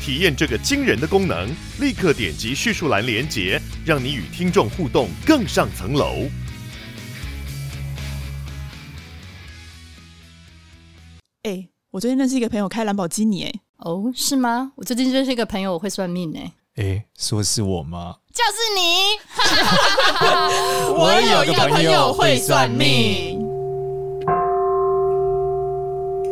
体验这个惊人的功能，立刻点击叙述栏连接，让你与听众互动更上层楼。哎。我最近认识一个朋友开兰博基尼，哎，哦，是吗？我最近认识一个朋友，我会算命，哎，哎，说是我吗？就是你，我有一个朋友会算命。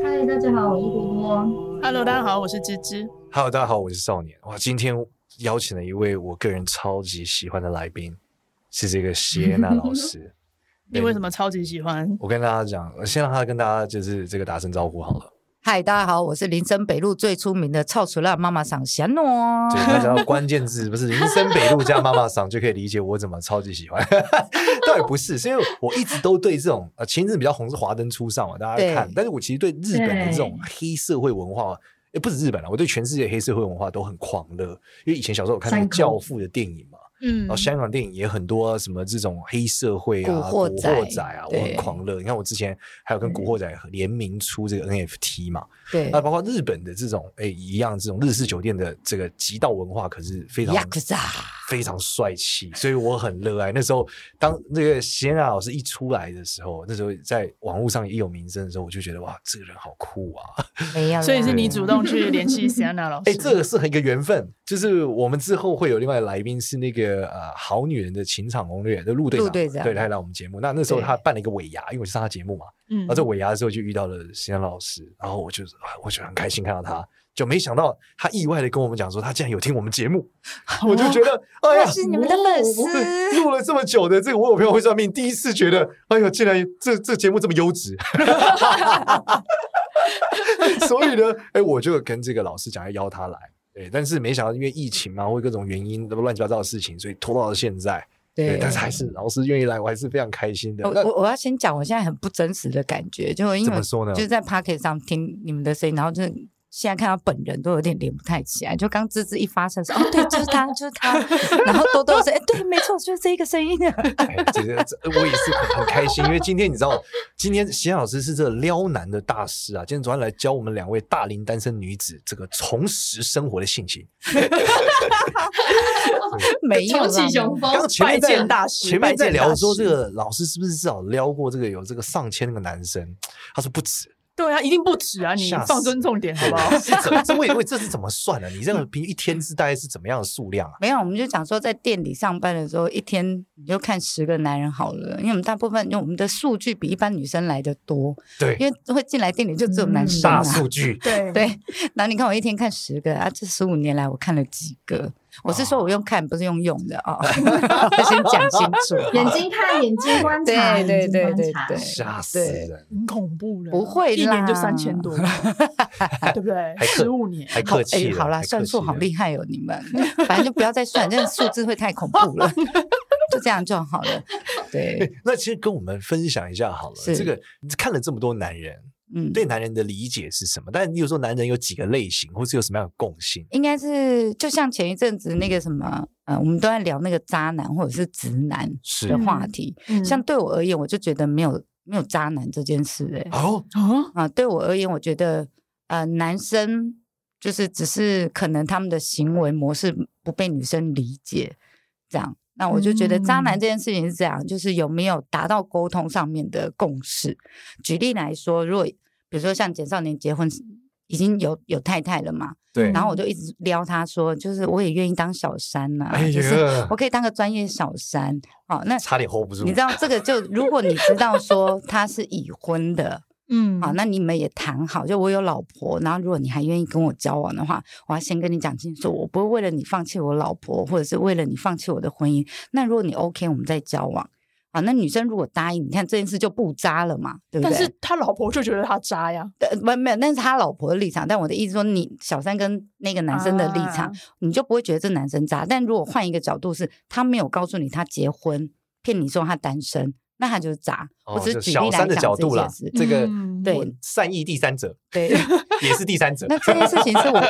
嗨，大家好，我是多多。Hello，大家好，我是芝芝。Hello，大家好，我是少年。哇，今天邀请了一位我个人超级喜欢的来宾，是这个谢安娜老师。你为什么超级喜欢？我跟大家讲，我先让他跟大家就是这个打声招呼好了。嗨，大家好，我是林森北路最出名的臭鼠辣妈妈桑贤诺。对，那讲到关键字不是林森北路加妈妈桑，就可以理解我怎么超级喜欢。倒也不是，是因为我一直都对这种呃，前阵子比较红是华灯初上嘛，大家看。但是我其实对日本的这种黑社会文化，也不止日本了，我对全世界黑社会文化都很狂热。因为以前小时候我看那个《教父》的电影嘛。嗯，然后香港电影也很多，什么这种黑社会啊、古惑仔，古惑仔啊，我很狂热。你看我之前还有跟古惑仔联名出这个 NFT 嘛，对，那包括日本的这种哎一样这种日式酒店的这个极道文化，可是非常非常帅气，所以我很热爱。那时候当那个谢娜老师一出来的时候，那时候在网络上也有名声的时候，我就觉得哇，这个人好酷啊！没有，所以是你主动去联系谢娜老师。哎，这个是很一个缘分，就是我们之后会有另外的来宾是那个。呃，好女人的情场攻略的陆队长，队长对，他来我们节目。那那时候他办了一个尾牙，因为我去上他节目嘛。嗯，然后在尾牙的时候就遇到了谢安老师，然后我就我就很开心看到他，就没想到他意外的跟我们讲说，他竟然有听我们节目，哦、我就觉得哎呀，是你们的粉丝，录了这么久的这个我有朋友会算命，第一次觉得哎呦，竟然这这节目这么优质。所以呢，哎，我就跟这个老师讲要邀他来。对，但是没想到因为疫情嘛，或各种原因，那么乱七八糟的事情，所以拖到了现在。对，但是还是老师愿意来，我还是非常开心的。我我要先讲，我现在很不真实的感觉，就因为怎么说呢？就是在 p o c k e t 上听你们的声音，然后就是。现在看到本人都有点连不太起来，就刚吱吱一发声说哦，对，就是他，就是他，然后多多说哎，对，没错，就是这个声音。哎，这个我也是很很开心，因为今天你知道，今天贤老师是这个撩男的大师啊，今天早上来教我们两位大龄单身女子这个重拾生活的信心。没有啦，刚前面在大师前面在聊说这个老师是不是至少撩过这个有这个上千那个男生？他说不止。对啊，一定不止啊！你放尊重点好不好？是怎么？这为为这是怎么算的？你这个平一天是大概是怎么样的数量啊？没有，我们就讲说在店里上班的时候，一天你就看十个男人好了，因为我们大部分因为我们的数据比一般女生来的多。对，因为会进来店里就只有男生啊。大数据。对对，然后你看我一天看十个啊，这十五年来我看了几个。我是说，我用看，不是用用的啊！先讲清楚，眼睛看，眼睛观察，对对对对对，吓死人，很恐怖了，不会，一年就三千多，对不对？十五年，还客气，好啦，算数好厉害哦，你们，反正就不要再算，这个数字会太恐怖了，就这样就好了。对，那其实跟我们分享一下好了，这个看了这么多男人。嗯，对男人的理解是什么？但你有说男人有几个类型，或是有什么样的共性？应该是就像前一阵子那个什么，呃，我们都在聊那个渣男或者是直男的话题。嗯、像对我而言，我就觉得没有没有渣男这件事、欸。哎，哦哦啊，对我而言，我觉得呃，男生就是只是可能他们的行为模式不被女生理解，这样。那我就觉得渣男这件事情是这样，嗯、就是有没有达到沟通上面的共识。举例来说，如果比如说像简少年结婚已经有有太太了嘛，对，然后我就一直撩他说，就是我也愿意当小三呐、啊，哎、就是我可以当个专业小三。好，那差点 hold 不住。你知道这个就如果你知道说他是已婚的。嗯，好，那你们也谈好，就我有老婆，然后如果你还愿意跟我交往的话，我要先跟你讲清楚，我不会为了你放弃我老婆，或者是为了你放弃我的婚姻。那如果你 OK，我们再交往。啊，那女生如果答应，你看这件事就不渣了嘛，对不对？但是他老婆就觉得他渣呀，没没有，那是他老婆的立场。但我的意思说，你小三跟那个男生的立场，啊、你就不会觉得这男生渣。但如果换一个角度是，是他没有告诉你他结婚，骗你说他单身，那他就是渣。我只是举例来讲这件事，这个对善意第三者，对，也是第三者。那这件事情是我，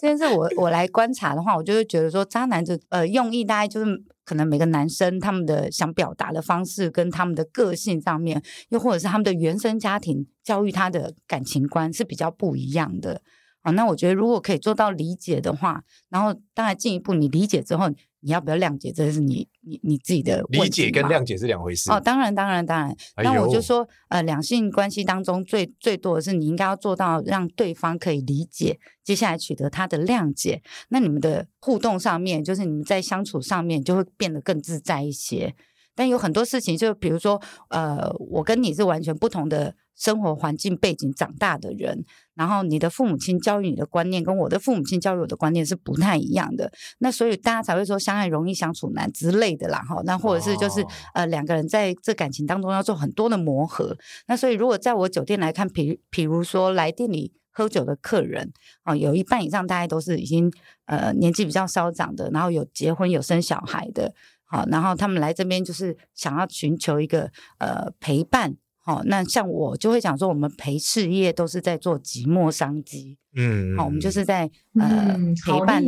这件事我我来观察的话，我就会觉得说，渣男就呃用意大概就是。可能每个男生他们的想表达的方式跟他们的个性上面，又或者是他们的原生家庭教育他的感情观是比较不一样的啊。那我觉得如果可以做到理解的话，然后当然进一步你理解之后。你要不要谅解？这是你你你自己的理解跟谅解是两回事哦。当然，当然，当然。那我就说，呃，两性关系当中最最多的是，你应该要做到让对方可以理解，接下来取得他的谅解。那你们的互动上面，就是你们在相处上面就会变得更自在一些。但有很多事情，就比如说，呃，我跟你是完全不同的。生活环境背景长大的人，然后你的父母亲教育你的观念跟我的父母亲教育我的观念是不太一样的，那所以大家才会说相爱容易相处难之类的啦，哈，那或者是就是、哦、呃两个人在这感情当中要做很多的磨合，那所以如果在我酒店来看，比比如说来店里喝酒的客人啊、呃，有一半以上大概都是已经呃年纪比较稍长的，然后有结婚有生小孩的，好，然后他们来这边就是想要寻求一个呃陪伴。好，那像我就会讲说，我们陪事业都是在做寂寞商机，嗯，好，我们就是在呃陪伴，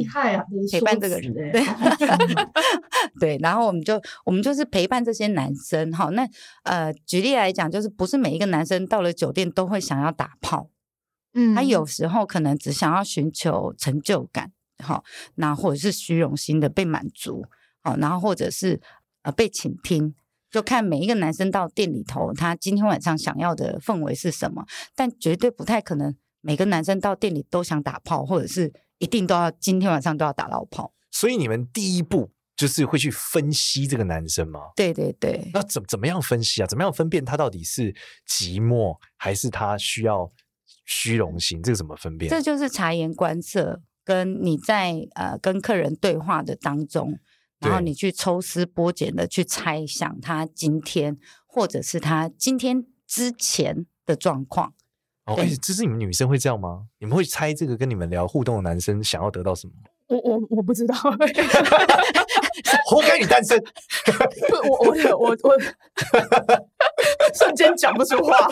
陪伴这个人，对，对，然后我们就我们就是陪伴这些男生，哈，那呃举例来讲，就是不是每一个男生到了酒店都会想要打炮，嗯，他有时候可能只想要寻求成就感，好，那或者是虚荣心的被满足，好，然后或者是呃被倾听。就看每一个男生到店里头，他今天晚上想要的氛围是什么，但绝对不太可能每个男生到店里都想打炮，或者是一定都要今天晚上都要打到炮。所以你们第一步就是会去分析这个男生吗？对对对。那怎怎么样分析啊？怎么样分辨他到底是寂寞还是他需要虚荣心？这个怎么分辨？这就是察言观色，跟你在呃跟客人对话的当中。然后你去抽丝剥茧的去猜想他今天，或者是他今天之前的状况。哦，哎，这是你们女生会这样吗？你们会猜这个跟你们聊互动的男生想要得到什么？我我我不知道，活该你单身。不我我我我瞬间讲不出话。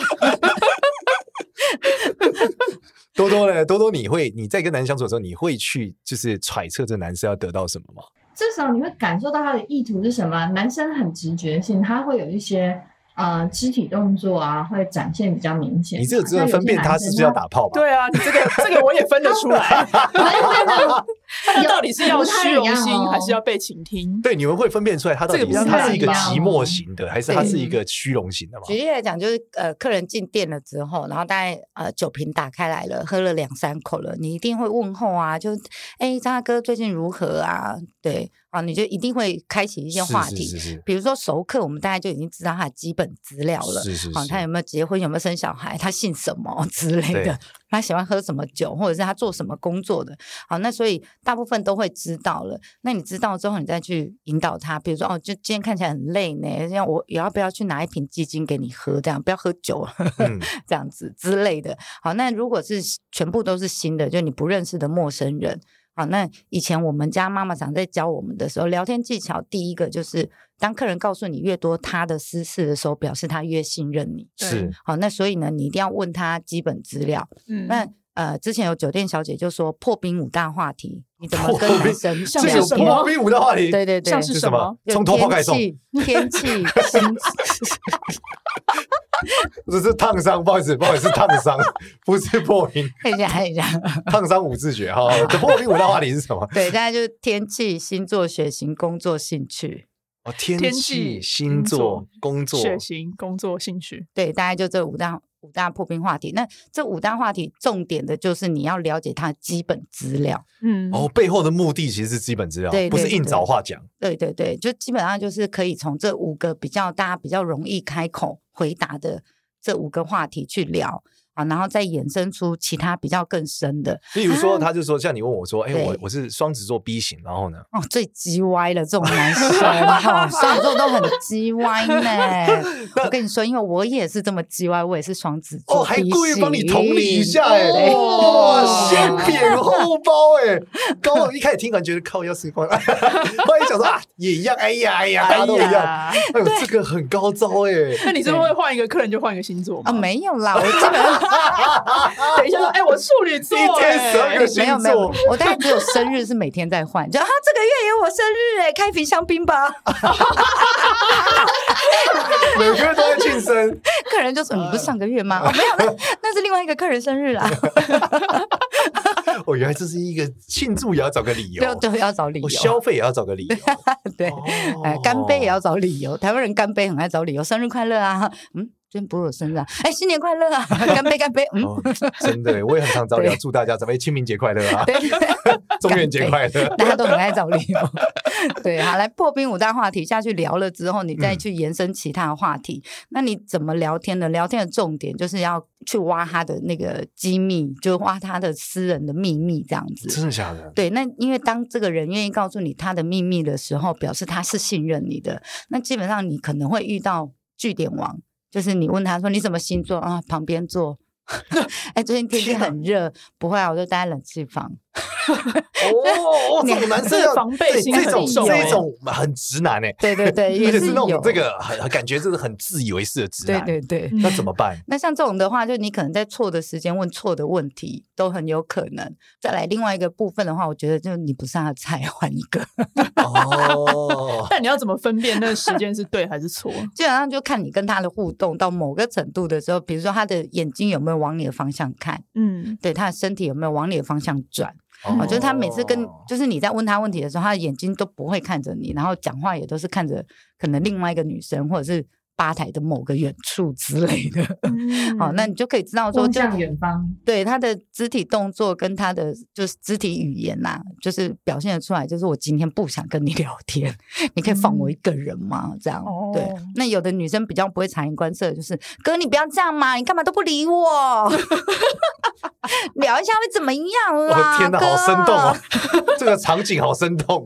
多多呢？多多，你会你在跟男生相处的时候，你会去就是揣测这男生要得到什么吗？这时候你会感受到他的意图是什么。男生很直觉性，他会有一些呃肢体动作啊，会展现比较明显。你这个只能分辨他是不是要打炮吧？对啊，你这个这个我也分得出来。他到底是要虚荣心，还是要被倾听？对，你们会分辨出来，他到底是他是一个寂寞型的，还是他是一个虚荣型的吗？举例来讲，就是呃，客人进店了之后，然后大概呃酒瓶打开来了，喝了两三口了，你一定会问候啊，就哎张大哥最近如何啊？对啊，你就一定会开启一些话题，是是是是，比如说熟客，我们大概就已经知道他的基本资料了，是是是，他有没有结婚，有没有生小孩，他姓什么 之类的。他喜欢喝什么酒，或者是他做什么工作的，好，那所以大部分都会知道了。那你知道之后，你再去引导他，比如说哦，就今天看起来很累呢，像我也要不要去拿一瓶鸡精给你喝，这样不要喝酒，嗯、这样子之类的。好，那如果是全部都是新的，就你不认识的陌生人。好，那以前我们家妈妈常在教我们的时候，聊天技巧第一个就是，当客人告诉你越多他的私事的时候，表示他越信任你。是，好，那所以呢，你一定要问他基本资料。嗯，那呃，之前有酒店小姐就说破冰五大话题，你怎么跟男生像是什么破冰五大话题，对对对，像是什么？从头抛开说，天气，心。这是烫伤，不好意思，不好意思，烫伤，不是破冰。看一下，看一下，烫伤五字诀哈。这破冰五大话题是什么？对，大概就是天气、星座、血型、工作、兴趣。哦，天气、星座、工作、血型、工作、兴趣。对，大概就这五大五大破冰话题。那这五大话题重点的就是你要了解他基本资料。嗯，哦，背后的目的其实是基本资料，对，不是硬找话讲。对对对，就基本上就是可以从这五个比较大家比较容易开口回答的这五个话题去聊。啊，然后再衍生出其他比较更深的。比如说，他就说，像你问我说，哎，我我是双子座 B 型，然后呢？哦，最鸡歪了这种男生哈，双子座都很鸡歪呢。我跟你说，因为我也是这么鸡歪，我也是双子座，还故意帮你同理一下，哎，哇，先撇后包，哎，刚我一开始听完觉得靠，要死光了，后来想说啊，也一样，哎呀哎呀，大家都一样，哎呦，这个很高招哎。那你是不是会换一个客人就换一个星座啊？没有啦，我基本上。等一下，哎，我处女座，一天十二个星座，没有没有，我大概只有生日是每天在换，就啊，这个月有我生日哎，开瓶香槟吧，每个月都在庆生，客人就说你不是上个月吗？哦，没有，那那是另外一个客人生日啦。哦，原来这是一个庆祝也要找个理由，对对，要找理由，消费也要找个理由，对，哎，干杯也要找理由，台湾人干杯很爱找理由，生日快乐啊，嗯。今天不是我生日啊！哎，新年快乐啊！干杯，干杯！嗯，真的，我也很常找理由祝大家，准备清明节快乐啊！对，中元节快乐，大家都很爱找理由。对，好，来破冰五大话题下去聊了之后，你再去延伸其他的话题。那你怎么聊天呢？聊天的重点就是要去挖他的那个机密，就挖他的私人的秘密，这样子。真的假的？对，那因为当这个人愿意告诉你他的秘密的时候，表示他是信任你的。那基本上你可能会遇到据点王。就是你问他说，你什么星座啊？旁边坐。哎，最近天气很热，不会啊，我就待在冷气房。哦，这种男生要防备心这种这种很直男哎，对对对，也是那种这个很感觉就是很自以为是的直男，对对对，那怎么办？那像这种的话，就你可能在错的时间问错的问题，都很有可能。再来另外一个部分的话，我觉得就你不是他的菜，换一个。哦，但你要怎么分辨那个时间是对还是错？基本上就看你跟他的互动到某个程度的时候，比如说他的眼睛有没有往你的方向看，嗯，对，他的身体有没有往你的方向转。哦，就是他每次跟，就是你在问他问题的时候，他的眼睛都不会看着你，然后讲话也都是看着可能另外一个女生或者是吧台的某个远处之类的。嗯、好，那你就可以知道说，就远方，对他的肢体动作跟他的就是肢体语言呐、啊，就是表现得出来，就是我今天不想跟你聊天，你可以放我一个人吗？这样，嗯、对。那有的女生比较不会察言观色，就是哥，你不要这样嘛，你干嘛都不理我？聊一下会怎么样啊？哦、天哪，哥好生动啊！这个场景好生动。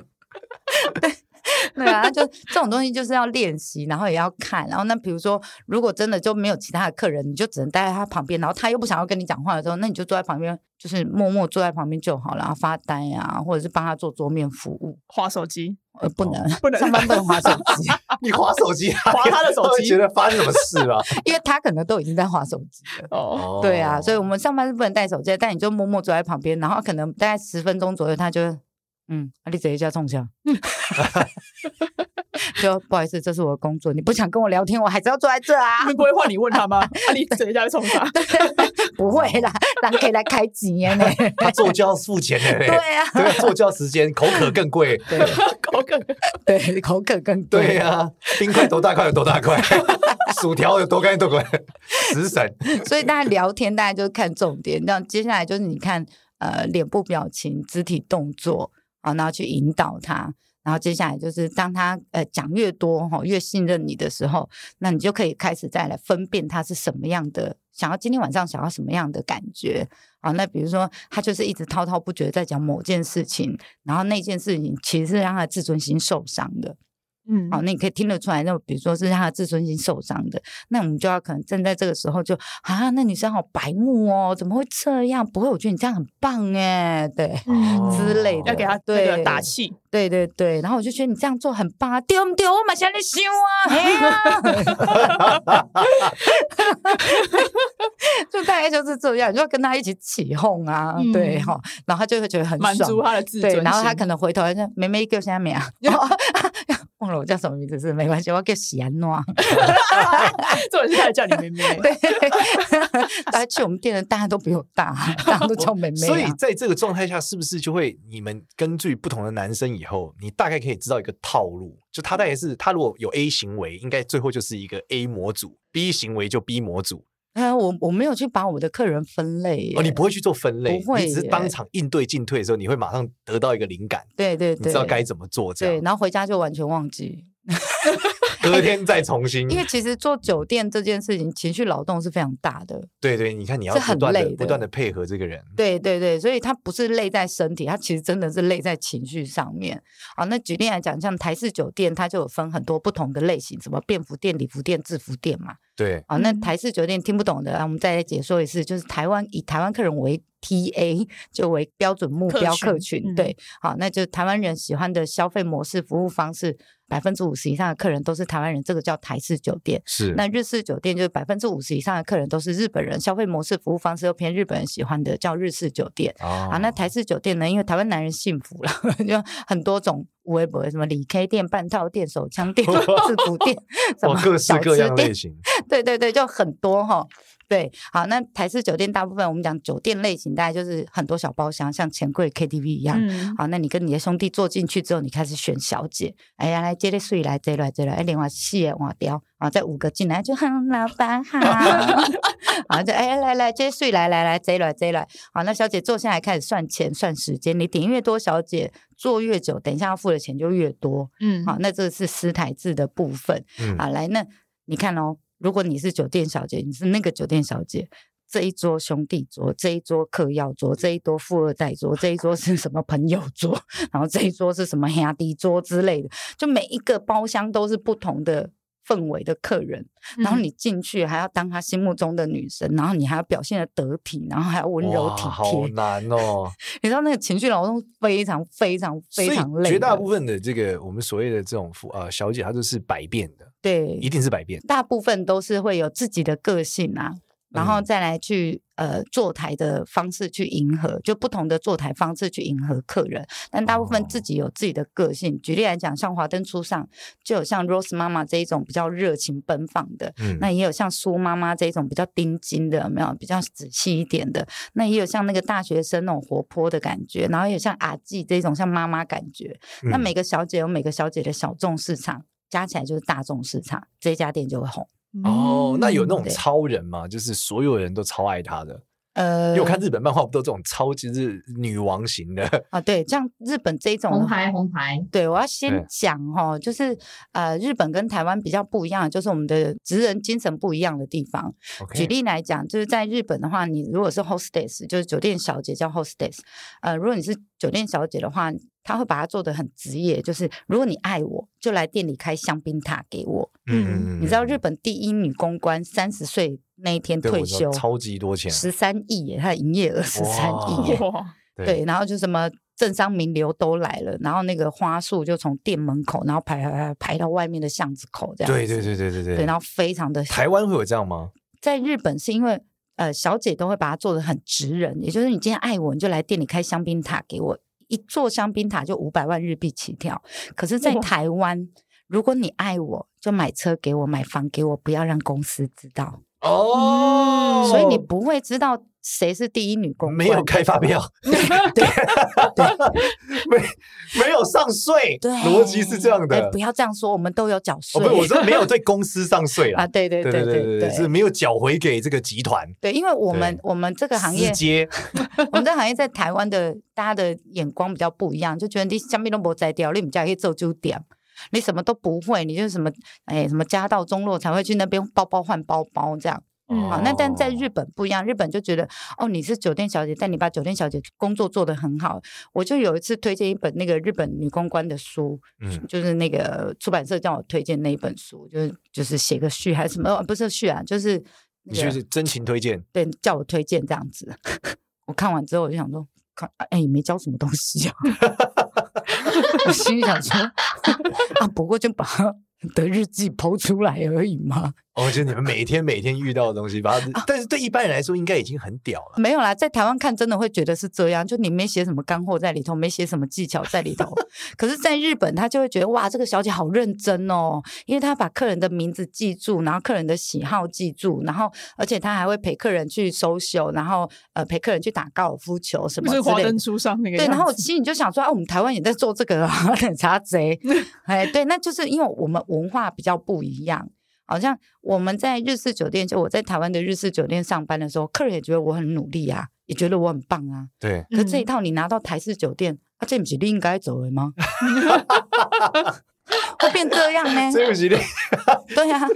对 对啊，就这种东西就是要练习，然后也要看。然后那比如说，如果真的就没有其他的客人，你就只能待在他旁边，然后他又不想要跟你讲话的时候，那你就坐在旁边，就是默默坐在旁边就好了，然后发呆啊，或者是帮他做桌面服务，划手机。呃，不能，不能上班不能划手机。你划手机，划他的手机，觉得发生什么事了？因为他可能都已经在划手机了。哦，对啊，所以我们上班是不能带手机，但你就默默坐在旁边，然后可能大概十分钟左右，他就嗯，啊、你这一下冲下。就不好意思，这是我的工作，你不想跟我聊天，我还是要坐在这啊。你不会换你问他吗？啊，你这一下冲啥？不会啦，咱可以来开几年呢？他做就要付钱的。对啊，对，做就要时间，口渴更贵。对，口渴，对，口渴更贵。对啊，冰块多大块有多大块，薯条有多干多干，食神。所以大家聊天，大家就看重点。那接下来就是你看，呃，脸部表情、肢体动作啊，然后去引导他。然后接下来就是，当他呃讲越多哈，越信任你的时候，那你就可以开始再来分辨他是什么样的，想要今天晚上想要什么样的感觉啊？那比如说他就是一直滔滔不绝在讲某件事情，然后那件事情其实是让他自尊心受伤的。嗯，好，那你可以听得出来，那比如说是他的自尊心受伤的，那我们就要可能站在这个时候就啊，那女生好白目哦，怎么会这样？不会，我觉得你这样很棒哎，对，嗯、之类的，要给他对打气，对对对，然后我就觉得你这样做很棒啊，丢不丢？我马上来修啊，就大概就是这样，你就要跟他一起起哄啊，嗯、对哈，然后他就会觉得很爽，满足他的自尊心，然后他可能回头说妹妹叫啥名啊？忘了我叫什么名字是没关系，我叫喜安诺。这我现在叫你妹妹。对，大家去我们店的大家都比我大，大家都叫妹妹。所以在这个状态下，是不是就会你们根据不同的男生以后，你大概可以知道一个套路？就他大概是他如果有 A 行为，应该最后就是一个 A 模组；B 行为就 B 模组。哎，我我没有去把我的客人分类。哦，你不会去做分类，不会，你只是当场应对进退的时候，你会马上得到一个灵感。对对对，你知道该怎么做这样。对，然后回家就完全忘记。隔天再重新。因为其实做酒店这件事情，情绪劳动是非常大的。对对，你看你要不断的不断的配合这个人。对对对，所以他不是累在身体，他其实真的是累在情绪上面。好，那举例来讲，像台式酒店，它就有分很多不同的类型，什么便服店、礼服店、制服店嘛。对。啊，那台式酒店听不懂的，我们再来解说一次，就是台湾以台湾客人为 TA，就为标准目标客群。客群对，好，那就台湾人喜欢的消费模式、服务方式。百分之五十以上的客人都是台湾人，这个叫台式酒店。是，那日式酒店就是百分之五十以上的客人都是日本人，消费模式、服务方式又偏日本人喜欢的，叫日式酒店。哦、啊，那台式酒店呢？因为台湾男人幸福了，就很多种微博，什么理 K 店、半套店、手枪店、制服店，什么各式各样类型。对对对，就很多哈。对，好，那台式酒店大部分我们讲酒店类型，大概就是很多小包厢，像钱柜 KTV 一样。嗯、好，那你跟你的兄弟坐进去之后，你开始选小姐。哎呀，来接的睡来，这来这来，哎，连话戏换掉啊，再五个进来就哼，老板好。好，就哎来来接睡来来来，这来这来。好，那小姐坐下来开始算钱算时间，你点越多，小姐坐越久，等一下要付的钱就越多。嗯，好，那这是私台制的部分。嗯，好，来，那你看哦。如果你是酒店小姐，你是那个酒店小姐，这一桌兄弟桌，这一桌客要桌，这一桌富二代桌，这一桌是什么朋友桌，然后这一桌是什么兄弟桌之类的，就每一个包厢都是不同的氛围的客人，然后你进去还要当他心目中的女神，然后你还要表现得得体，然后还要温柔体贴，好难哦！你知道那个情绪劳动非常非常非常累，绝大部分的这个我们所谓的这种呃小姐，她都是百变的，对，一定是百变，大部分都是会有自己的个性啊。然后再来去呃坐台的方式去迎合，就不同的坐台方式去迎合客人，但大部分自己有自己的个性。哦、举例来讲，像华灯初上就有像 Rose 妈妈这一种比较热情奔放的，嗯、那也有像苏妈妈这一种比较盯紧的，有没有比较仔细一点的？那也有像那个大学生那种活泼的感觉，然后也有像阿季这种像妈妈感觉。嗯、那每个小姐有每个小姐的小众市场，加起来就是大众市场，这家店就会红。哦，那有那种超人吗？就是所有人都超爱他的。呃，因为我看日本漫画不都这种超级日女王型的 啊？对，像日本这种红牌红牌。对，我要先讲哈，就是呃，日本跟台湾比较不一样，就是我们的职人精神不一样的地方。Okay. 举例来讲，就是在日本的话，你如果是 hostess，就是酒店小姐叫 hostess。呃，如果你是酒店小姐的话，他会把它做的很职业，就是如果你爱我，就来店里开香槟塔给我。嗯，你知道日本第一女公关三十岁那一天退休，超级多钱，十三亿耶，她的营业额十三亿耶。对，然后就什么政商名流都来了，然后那个花束就从店门口，然后排排排到外面的巷子口，这样。对对对对对对。对，然后非常的。台湾会有这样吗？在日本是因为呃小姐都会把它做的很职人，也就是你今天爱我，你就来店里开香槟塔给我。一座香槟塔就五百万日币起跳，可是，在台湾，如果你爱我，就买车给我，买房给我，不要让公司知道哦。所以你不会知道。谁是第一女公关？没有开发票，没没有上税，对，逻辑是这样的。不要这样说，我们都有缴税。不是，我是没有 对公司上税了啊！对对对对对对，是没有缴回给这个集团。对，因为我们我们这个行业，接 我们这个行业在台湾的大家的眼光比较不一样，就觉得你香槟都不摘掉，你们家可以做酒店，你什么都不会，你就什么哎什么家道中落才会去那边包包换包包这样。嗯，好，那但在日本不一样，日本就觉得哦，你是酒店小姐，但你把酒店小姐工作做得很好。我就有一次推荐一本那个日本女公关的书，嗯，就是那个出版社叫我推荐那一本书，就是就是写个序还是什么，不是序啊，就是、那个、你就是真情推荐，对，叫我推荐这样子。我看完之后我就想说，看，哎，没教什么东西啊，我心里想说 啊，不过就把的日记剖出来而已嘛。哦，就你们每天每天遇到的东西，把它，但是对一般人来说，应该已经很屌了。没有啦，在台湾看真的会觉得是这样，就你没写什么干货在里头，没写什么技巧在里头。可是，在日本他就会觉得哇，这个小姐好认真哦，因为她把客人的名字记住，然后客人的喜好记住，然后而且她还会陪客人去 social，然后呃陪客人去打高尔夫球什么之类的。华灯初上那个。对，然后我心里就想说啊，我们台湾也在做这个啊，奶茶贼。哎，对，那就是因为我们文化比较不一样。好像我们在日式酒店，就我在台湾的日式酒店上班的时候，客人也觉得我很努力啊，也觉得我很棒啊。对。可这一套你拿到台式酒店，啊，这不是你应该走的吗？会变这样呢？这不起，对呀。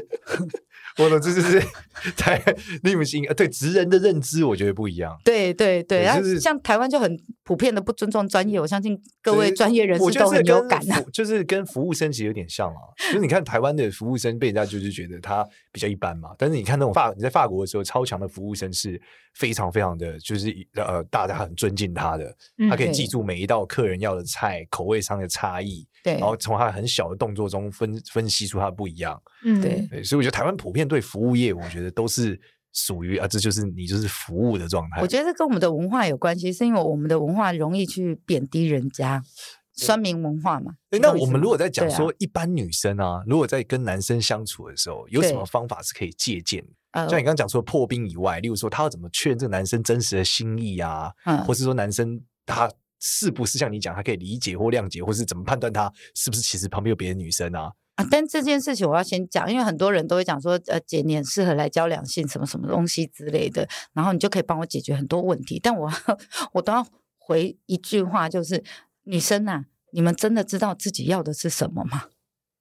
我的这就是 台你们心对职人的认知，我觉得不一样。对对对，然后像台湾就很普遍的不尊重专业，我相信各位专业人士都很有感啊。就是跟服务生其实有点像啊，就是你看台湾的服务生被人家就是觉得他比较一般嘛，但是你看那种法你在法国的时候，超强的服务生是非常非常的，就是呃大家很尊敬他的，他可以记住每一道客人要的菜口味上的差异。对，然后从他很小的动作中分分析出他不一样，嗯，对，所以我觉得台湾普遍对服务业，我觉得都是属于啊，这就是你就是服务的状态。我觉得这跟我们的文化有关系，是因为我们的文化容易去贬低人家，酸民文化嘛。那我们如果在讲说一般女生啊，如果在跟男生相处的时候，有什么方法是可以借鉴？像你刚刚讲说破冰以外，例如说他要怎么确认这个男生真实的心意啊，或是说男生他。是不是像你讲，他可以理解或谅解，或是怎么判断他是不是其实旁边有别的女生啊？啊，但这件事情我要先讲，因为很多人都会讲说，呃，姐你很适合来教两性什么什么东西之类的，然后你就可以帮我解决很多问题。但我 我都要回一句话，就是女生呐、你们真的知道自己要的是什么吗？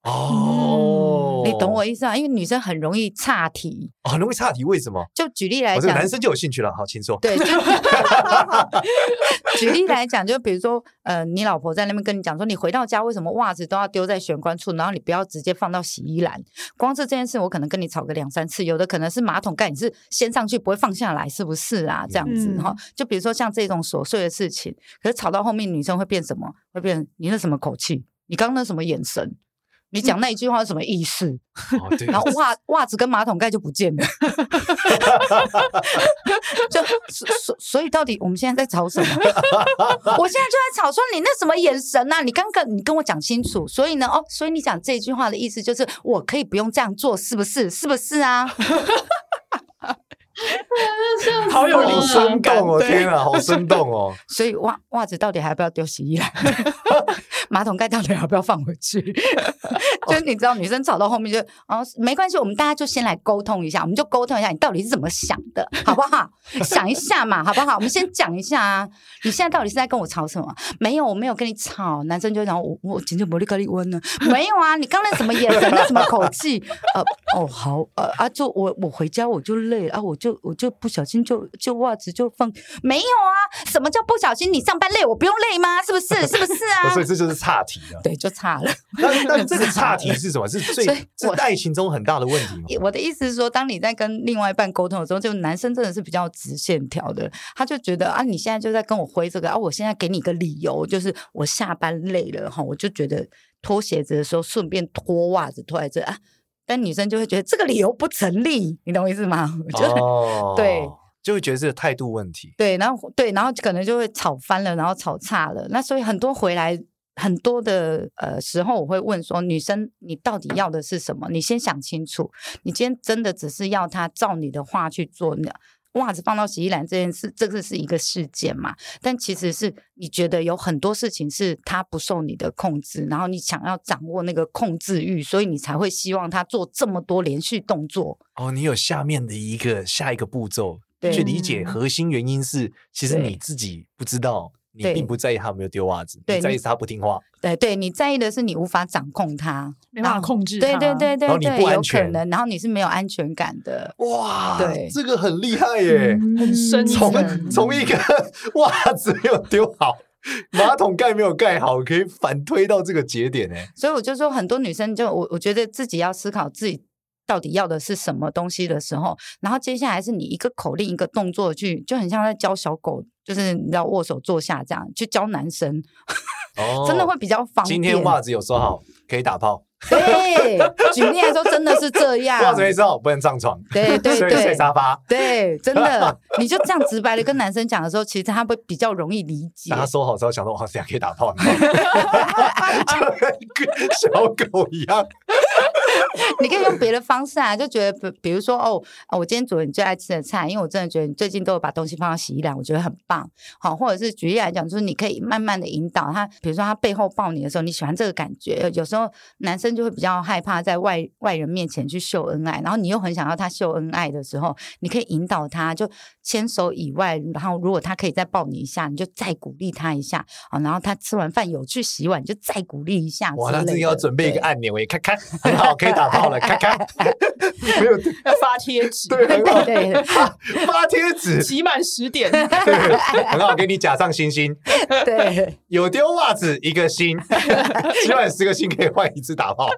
哦，你懂我意思啊？因为女生很容易岔题，哦，很容易岔题。为什么？就举例来讲，哦、男生就有兴趣了。好，请说。对，就 举例来讲，就比如说，呃，你老婆在那边跟你讲说，你回到家为什么袜子都要丢在玄关处，然后你不要直接放到洗衣篮？光是这件事，我可能跟你吵个两三次。有的可能是马桶盖你是掀上去不会放下来，是不是啊？这样子哈、嗯，就比如说像这种琐碎的事情，可是吵到后面，女生会变什么？会变你那什么口气？你刚刚那什么眼神？你讲那一句话是什么意思？哦、然后袜袜子跟马桶盖就不见了，就所所以到底我们现在在吵什么？我现在就在吵说你那什么眼神啊？你刚刚你跟我讲清楚。所以呢，哦，所以你讲这句话的意思就是我可以不用这样做，是不是？是不是啊？好有灵生动哦！天啊，好生动哦！所以袜袜子到底还要不要丢洗衣篮？马桶盖到底要不要放回去？就是你知道，女生吵到后面就哦，没关系，我们大家就先来沟通一下，我们就沟通一下，你到底是怎么想的，好不好？想一下嘛，好不好？我们先讲一下啊，你现在到底是在跟我吵什么？没有，我没有跟你吵。男生就讲我我今天魔力咖喱温呢？没有啊，你刚才什么眼神？那什么口气？呃哦好呃啊，就我我回家我就累了啊，我就我就不小心就就袜子就放没有啊？什么叫不小心？你上班累，我不用累吗？是不是？是不是啊？所以这就是。差题了，对，就差了。那那这个 差题是什么？是最是爱情中很大的问题吗？我的意思是说，当你在跟另外一半沟通的时候，就男生真的是比较直线条的，他就觉得啊，你现在就在跟我挥这个啊，我现在给你个理由，就是我下班累了哈，我就觉得脱鞋子的时候顺便脱袜子脱在这啊，但女生就会觉得这个理由不成立，你懂我意思吗？就哦，对。就会觉得是态度问题。对，然后对，然后可能就会吵翻了，然后吵差了。那所以很多回来。很多的呃时候，我会问说：女生，你到底要的是什么？你先想清楚。你今天真的只是要他照你的话去做？那袜子放到洗衣篮这件事，这个是一个事件嘛？但其实是你觉得有很多事情是他不受你的控制，然后你想要掌握那个控制欲，所以你才会希望他做这么多连续动作。哦，你有下面的一个下一个步骤，去理解核心原因是，其实你自己不知道。你并不在意他有没有丢袜子，你在意他不听话。对对，你在意的是你无法掌控他，没办法控制他。对对对对，然后你不安全，有可能，然后你是没有安全感的。哇，对，这个很厉害耶，很深。从从一个 袜子没有丢好，马桶盖没有盖好，可以反推到这个节点哎。所以我就说，很多女生就我我觉得自己要思考自己到底要的是什么东西的时候，然后接下来是你一个口令一个动作去，就很像在教小狗。就是你要握手坐下这样去教男生，哦，真的会比较方便。今天袜子有收好，可以打炮。对，举例来说，真的是这样。袜子没收好，不能上床。对对对，睡沙发。对，真的，你就这样直白的跟男生讲的时候，其实他会比较容易理解。他收好之后，想说哇，这样可以打炮，就跟小狗一样。你可以用别的方式啊，就觉得比比如说哦，我今天煮了你最爱吃的菜，因为我真的觉得你最近都有把东西放到洗衣篮，我觉得很棒。好，或者是举例来讲，就是你可以慢慢的引导他，比如说他背后抱你的时候，你喜欢这个感觉。有时候男生就会比较害怕在外外人面前去秀恩爱，然后你又很想要他秀恩爱的时候，你可以引导他，就牵手以外，然后如果他可以再抱你一下，你就再鼓励他一下啊。然后他吃完饭有去洗碗，你就再鼓励一下。哇，那这个要准备一个按钮，我也看看，很好，可以打炮了，看看。没有要发贴纸，对对对，发贴纸，集满十点，对，很好，给你假上星星。对，有丢袜子一个星，集满十个星可以换一次打炮。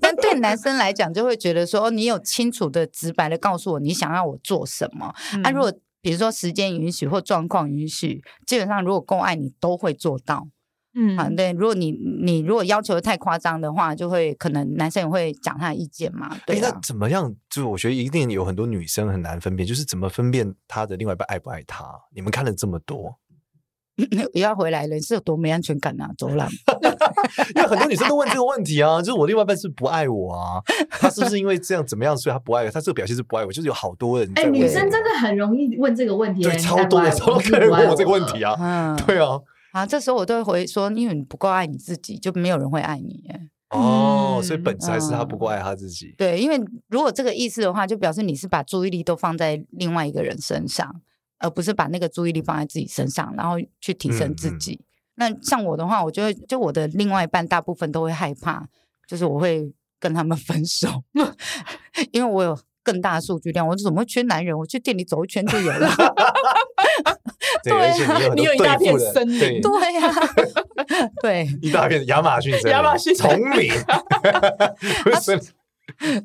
但对男生来讲，就会觉得说，你有清楚的、直白的告诉我你想要我做什么。那、嗯啊、如果比如说时间允许或状况允许，基本上如果够爱你，都会做到。嗯，啊，对，如果你你如果要求太夸张的话，就会可能男生也会讲他的意见嘛。对、啊欸，那怎么样？就我觉得一定有很多女生很难分辨，就是怎么分辨他的另外一半爱不爱他？你们看了这么多。也要回来了，你是有多没安全感啊？走了，因为很多女生都问这个问题啊，就是我另外一半是不爱我啊，他是不是因为这样怎么样，所以他不爱我？他这个表现是不爱我，就是有好多人。哎、欸，女生真的很容易问这个问题，对，超多的，超多人问我这个问题啊。嗯，对啊，啊，这时候我都会回说，因为你不够爱你自己，就没有人会爱你。哦，所以本质还是他不够爱他自己。嗯、对，因为如果这个意思的话，就表示你是把注意力都放在另外一个人身上。而不是把那个注意力放在自己身上，然后去提升自己。那像我的话，我觉得就我的另外一半大部分都会害怕，就是我会跟他们 分手，因为我有更大的数据量。我怎么会缺男人？我去店里走一圈就有了。对啊，你有一大片森林，对。呀，对，一大片亚马逊森林，亚马逊丛 林，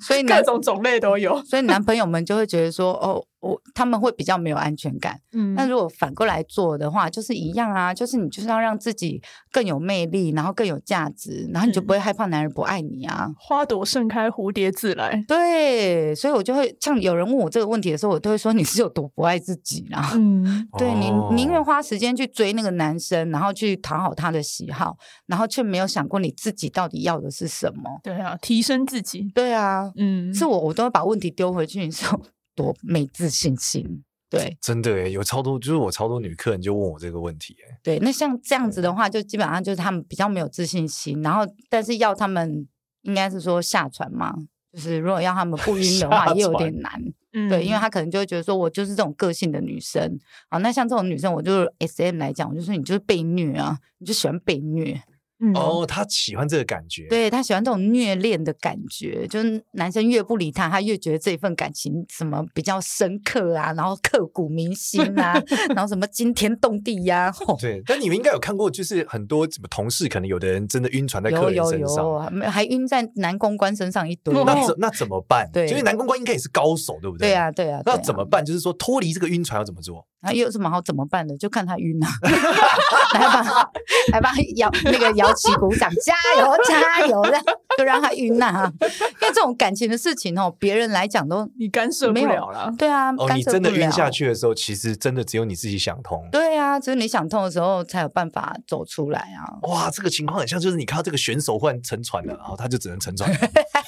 所以各种种类都有。所以男朋友们就会觉得说，哦。我他们会比较没有安全感，嗯，那如果反过来做的话，就是一样啊，就是你就是要让自己更有魅力，然后更有价值，然后你就不会害怕男人不爱你啊。花朵盛开，蝴蝶自来。对，所以我就会像有人问我这个问题的时候，我都会说你是有多不爱自己啊？嗯，对，你宁愿花时间去追那个男生，然后去讨好他的喜好，然后却没有想过你自己到底要的是什么？对啊，提升自己。对啊，嗯，是我我都会把问题丢回去，你说。多没自信心，对，真的耶，有超多，就是我超多女客人就问我这个问题，哎，对，那像这样子的。话，就基本上就是他们比较没有自信心，然后但是要他们应该是说下船嘛，就是如果要他们不晕的话，也有点难，嗯，对，因为他可能就会觉得说我就是这种个性的女生，好，那像这种女生，我就 SM 来讲，我就说你就是被虐啊，你就喜欢被虐。嗯、哦，他喜欢这个感觉，对，他喜欢这种虐恋的感觉，就是男生越不理他，他越觉得这份感情什么比较深刻啊，然后刻骨铭心啊，然后什么惊天动地呀、啊。哦、对，但你们应该有看过，就是很多什么同事，可能有的人真的晕船在客人身上，有有有还晕在男公关身上一堆。那怎那怎么办？对，因为男公关应该也是高手，对不对？对啊，对啊。那怎么办？就是说脱离这个晕船要怎么做？那有什么好怎么办的？就看他晕啊，来吧，来吧，摇那个摇旗鼓掌，加油 加油的，就让他晕呐、啊。因为这种感情的事情哦，别人来讲都你干涉不了了。对啊，哦，你真的晕下去的时候，其实真的只有你自己想通。对啊，只有你想通的时候，才有办法走出来啊。哇，这个情况很像，就是你看到这个选手忽然沉船了，然后他就只能沉船。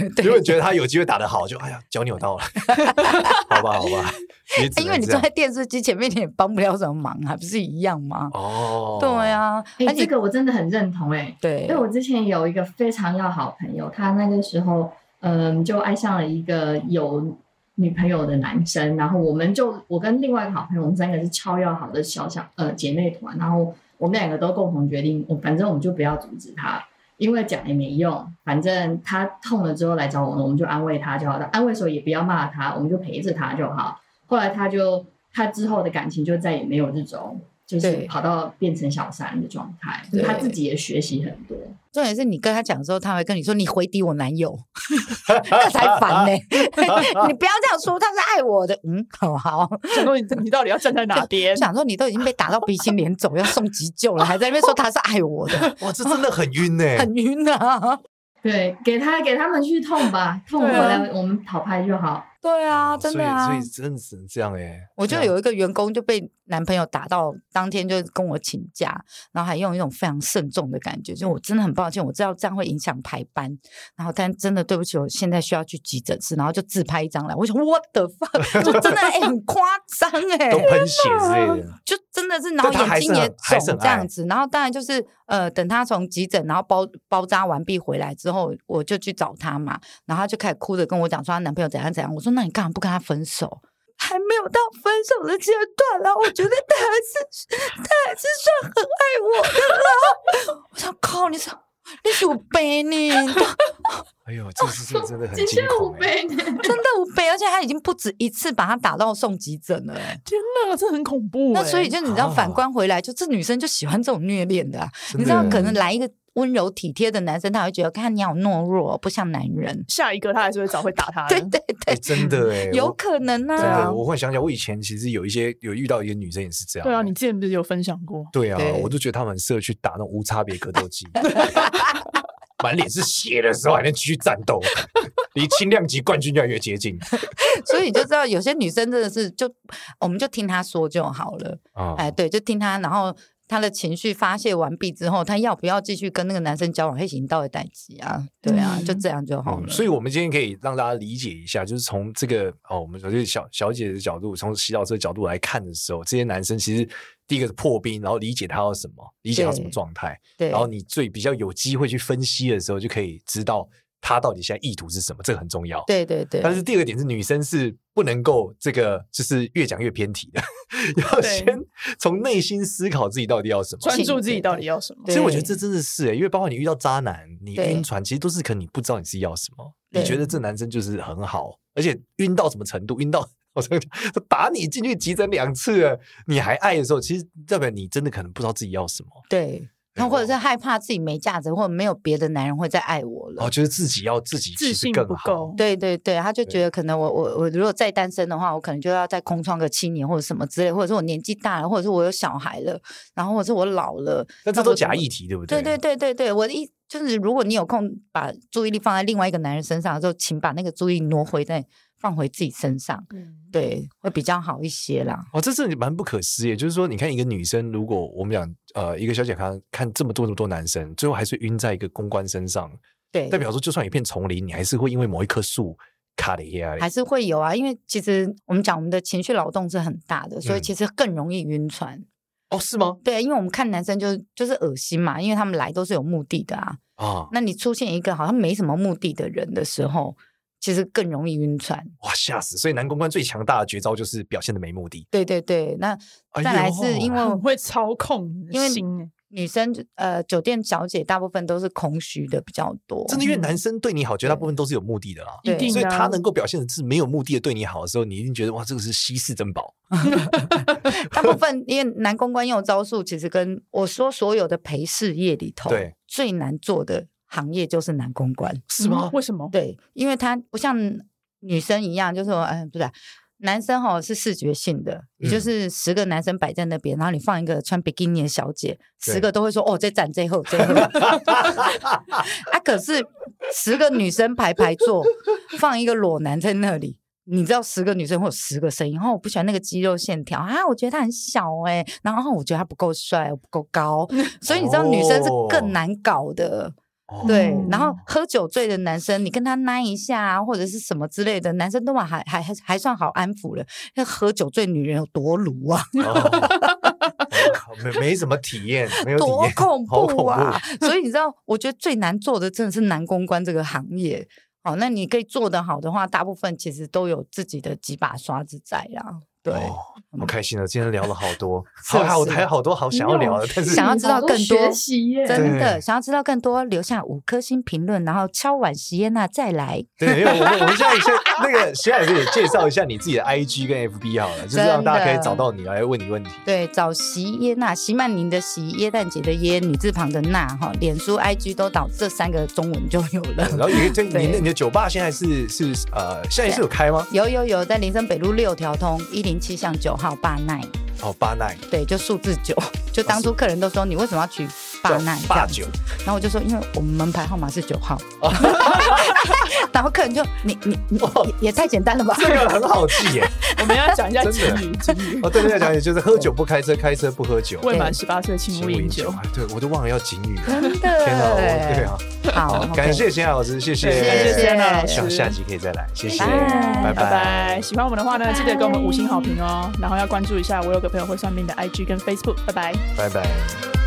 对对，如果觉得他有机会打得好，就哎呀，脚扭到了，好吧，好吧。因为你坐在电视机前面，你也帮不了什么忙，还不是一样吗？哦，对啊，哎、欸，这个我真的很认同、欸，哎，对，因为我之前有一个非常要好朋友，他那个时候，嗯，就爱上了一个有女朋友的男生，然后我们就，我跟另外一个好朋友，我们三个是超要好的小小呃姐妹团，然后我们两个都共同决定，我反正我们就不要阻止他。因为讲也没用，反正他痛了之后来找我们，我们就安慰他就好了。安慰的时候也不要骂他，我们就陪着他就好。后来他就他之后的感情就再也没有这种。就是跑到变成小三的状态，对他自己也学习很多。重点是你跟他讲的时候，他会跟你说：“你回敌我男友，那才烦呢。”你不要这样说，他是爱我的。嗯，好好。想说你你到底要站在哪边？想说你都已经被打到鼻青脸肿，要送急救了，还在那边说他是爱我的。哇，这真的很晕呢，很晕啊。对，给他给他们去痛吧，痛回来我们讨拍就好。对啊，真的啊，所以真的只能这样哎。我就有一个员工就被男朋友打到当天就跟我请假，然后还用一种非常慎重的感觉，就我真的很抱歉，我知道这样会影响排班，然后但真的对不起，我现在需要去急诊室，然后就自拍一张来，我想 what the fuck，就真的哎、欸、很夸张哎，都喷血之类的，就真的是，然后眼睛也肿这样子，然后当然就是呃等他从急诊然后包包扎完毕回来之后，我就去找他嘛，然后他就开始哭着跟我讲说他男朋友怎样怎样，我说那你干嘛不跟他分手？还没有到分手的阶段啦，我觉得他还是他还是算很爱我的啦。我想靠，你说你是有背呢？哎呦，这事情真的很 惊恐哎，真的有背，而且他已经不止一次把他打到送急诊了。天哪，这很恐怖。那所以就你知道，反观回来，就这女生就喜欢这种虐恋的，你知道，可能来一个。温柔体贴的男生，他会觉得看你好懦弱，不像男人。下一个他还是会找会打他的。对对对，真的哎，有可能啊。真的，我会想想，我以前其实有一些有遇到一个女生也是这样。对啊，你之前不是有分享过？对啊，我就觉得他们很适合去打那种无差别格斗技，满脸是血的时候还能继续战斗，离轻量级冠军越来越接近。所以你就知道，有些女生真的是就，我们就听她说就好了。哎，对，就听她，然后。他的情绪发泄完毕之后，他要不要继续跟那个男生交往？黑行到底代际啊？对啊，嗯、就这样就好了、嗯。所以，我们今天可以让大家理解一下，就是从这个哦，我们从小小姐的角度，从洗澡车的角度来看的时候，这些男生其实第一个是破冰，然后理解他要什么，理解他什么状态，对，然后你最比较有机会去分析的时候，就可以知道。他到底现在意图是什么？这个很重要。对对对。但是第二个点是，女生是不能够这个，就是越讲越偏题的，要先从内心思考自己到底要什么，专注自己到底要什么。所以我觉得这真的是、欸，因为包括你遇到渣男，你晕船，其实都是可能你不知道你自己要什么。你觉得这男生就是很好，而且晕到什么程度？晕到我说打你进去急诊两次了，你还爱的时候，其实代表你真的可能不知道自己要什么。对。然后或者是害怕自己没价值，或者没有别的男人会再爱我了。哦，就是自己要自己自信不够。对对对，他就觉得可能我我我如果再单身的话，我可能就要再空窗个七年或者什么之类，或者是我年纪大了，或者是我有小孩了，然后或者是我老了。那这都假议题，对不对？对对对对对，我的意就是，如果你有空把注意力放在另外一个男人身上的时候，请把那个注意挪回在。放回自己身上，嗯、对，会比较好一些啦。哦，这是蛮不可思议，就是说，你看一个女生，如果我们讲，呃，一个小姐看看这么多这么多男生，最后还是晕在一个公关身上，对，代表说，就算一片丛林，你还是会因为某一棵树卡了一下，还是会有啊。因为其实我们讲，我们的情绪劳动是很大的，所以其实更容易晕船。嗯、哦，是吗？对，因为我们看男生就就是恶心嘛，因为他们来都是有目的的啊。啊、哦，那你出现一个好像没什么目的的人的时候。其实更容易晕船，哇，吓死！所以男公关最强大的绝招就是表现的没目的。对对对，那再来是因为会操控，因为女生呃酒店小姐大部分都是空虚的比较多。真的，因为男生对你好，绝大部分都是有目的的啦。一定，所以他能够表现的是没有目的的对你好的时候，你一定觉得哇，这个是稀世珍宝。大部分因为男公关用招数，其实跟我说所有的陪侍业里头，对最难做的。行业就是男公关，是吗？为什么？对，因为他不像女生一样，就是说，哎，不是、啊，男生哈是视觉性的，也、嗯、就是十个男生摆在那边，然后你放一个穿比基尼的小姐，十个都会说，哦，这站最后，最后。啊，可是十个女生排排坐，放一个裸男在那里，你知道，十个女生会有十个声音，然后我不喜欢那个肌肉线条啊，我觉得他很小哎、欸，然后我觉得他不够帅，不够高，所以你知道，女生是更难搞的。对，然后喝酒醉的男生，你跟他拉一下啊，或者是什么之类的，男生都还还还还算好安抚了。那喝酒醉女人有多鲁啊？没没什么体验，没有多恐怖啊！所以你知道，我觉得最难做的真的是男公关这个行业。好，那你可以做得好的话，大部分其实都有自己的几把刷子在啦。对，好开心啊！今天聊了好多，好，还有好多好想要聊的，但是想要知道更多，真的想要知道更多，留下五颗星评论，然后敲碗席耶娜再来。对，我们我们现在先那个席耶娜也介绍一下你自己的 IG 跟 FB 好了，就是让大家可以找到你来问你问题。对，找席耶娜，席曼宁的席，耶诞节的耶，女字旁的娜哈，脸书 IG 都导这三个中文就有了。然后你这你你的酒吧现在是是呃，现在是有开吗？有有有，在林森北路六条通一零七巷九号八奈。哦，八奈。对，就数字九。就当初客人都说，你为什么要取八奈八九，然后我就说，因为我们门牌号码是九号，然后客人就你你你 也太简单了吧？这个很好记耶。我们要讲一下警语，警语哦，对对，要讲一下就是喝酒不开车，开车不喝酒，未满十八岁请勿饮酒。对，我都忘了要警语，真的，天哪，对啊，好，感谢仙老师，谢谢，谢谢仙老师，希望下集可以再来，谢谢，拜拜。喜欢我们的话呢，记得给我们五星好评哦，然后要关注一下我有个朋友会算命的 IG 跟 Facebook，拜拜，拜拜。